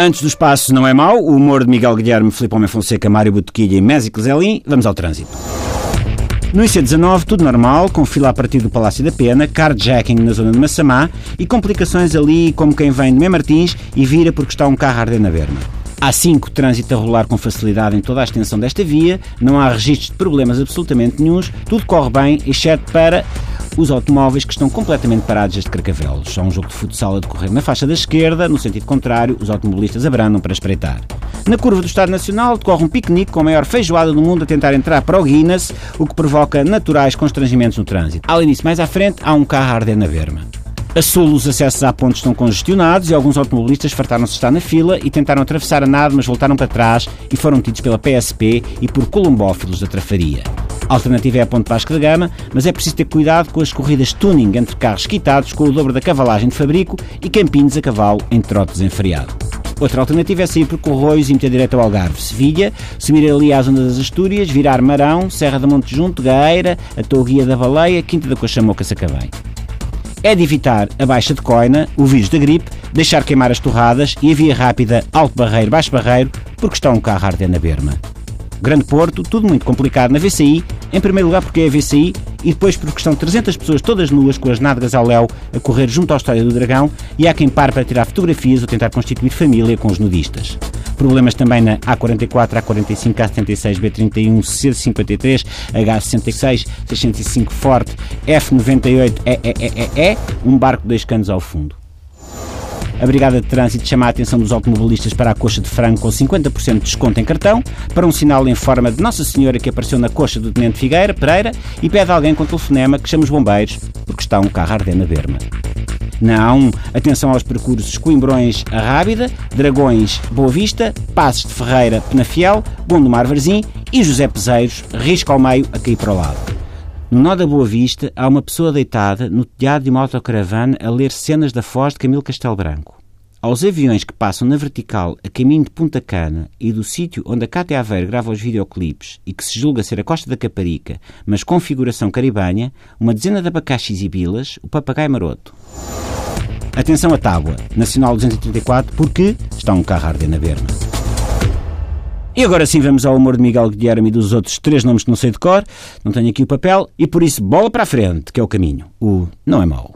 Antes do espaço não é mau, o humor de Miguel Guilherme, Filipe Homem Fonseca, Mário Botequilha e Mésico Zelin. Vamos ao trânsito. No IC19, tudo normal, com fila a partir do Palácio da Pena, carjacking na zona de Massamá e complicações ali como quem vem de Mem Martins e vira porque está um carro a arder na berma. Há cinco trânsito a rolar com facilidade em toda a extensão desta via, não há registros de problemas absolutamente nenhums, tudo corre bem, exceto para os automóveis que estão completamente parados este Carcavelos. Há um jogo de futsal a decorrer na faixa da esquerda, no sentido contrário, os automobilistas abrandam para espreitar. Na curva do Estado Nacional decorre um piquenique com a maior feijoada do mundo a tentar entrar para o Guinness, o que provoca naturais constrangimentos no trânsito. Além disso, mais à frente, há um carro a arder na verma. A sul, os acessos à ponte estão congestionados e alguns automobilistas fartaram-se estar na fila e tentaram atravessar a nada, mas voltaram para trás e foram tidos pela PSP e por colombófilos da trafaria. A alternativa é a Ponte Vasco da Gama, mas é preciso ter cuidado com as corridas tuning entre carros quitados com o dobro da cavalagem de fabrico e campinhos a cavalo em trote desenfreado. Outra alternativa é sair por Corroios e meter direto ao Algarve. Sevilha, subir ali à zona das Astúrias, virar Marão, Serra da Monte Junto, Gaeira, a Touguia da Baleia, Quinta da Cochamoca, Sacavém. É de evitar a baixa de coina, o vírus da gripe, deixar queimar as torradas e a via rápida Alto Barreiro, Baixo Barreiro, porque está um carro a arder na berma. Grande Porto, tudo muito complicado na VCI, em primeiro lugar porque é a VCI e depois porque estão 300 pessoas todas nuas com as nádegas ao léu a correr junto à História do Dragão e há quem pare para tirar fotografias ou tentar constituir família com os nudistas. Problemas também na A44, A45, A76, B31, C53, H66, 605 Forte, F98, EEEE, um barco de dois canos ao fundo. A Brigada de Trânsito chama a atenção dos automobilistas para a coxa de frango com 50% de desconto em cartão, para um sinal em forma de Nossa Senhora que apareceu na coxa do Tenente Figueira, Pereira, e pede a alguém com telefonema que chame os bombeiros, porque está um carro a arder na berma. A1, atenção aos percursos Coimbrões a Rábida, Dragões Boa Vista, Passos de Ferreira Penafiel, Gondomar Varzim e José Peseiros, risco ao meio a cair para o lado. No nó da Boa Vista há uma pessoa deitada no telhado de uma autocaravana a ler cenas da Foz de Camilo Castelo Branco. Aos aviões que passam na vertical a caminho de Punta Cana e do sítio onde a Cátia Aveiro grava os videoclipes e que se julga ser a Costa da Caparica, mas com configuração caribenha, uma dezena de abacaxis e bilas, o papagaio maroto. Atenção à tábua, Nacional 234, porque está um carro a arder na berma. E agora sim vamos ao humor de Miguel Guilherme e dos outros três nomes que não sei de cor, não tenho aqui o papel, e por isso bola para a frente, que é o caminho. O não é mau.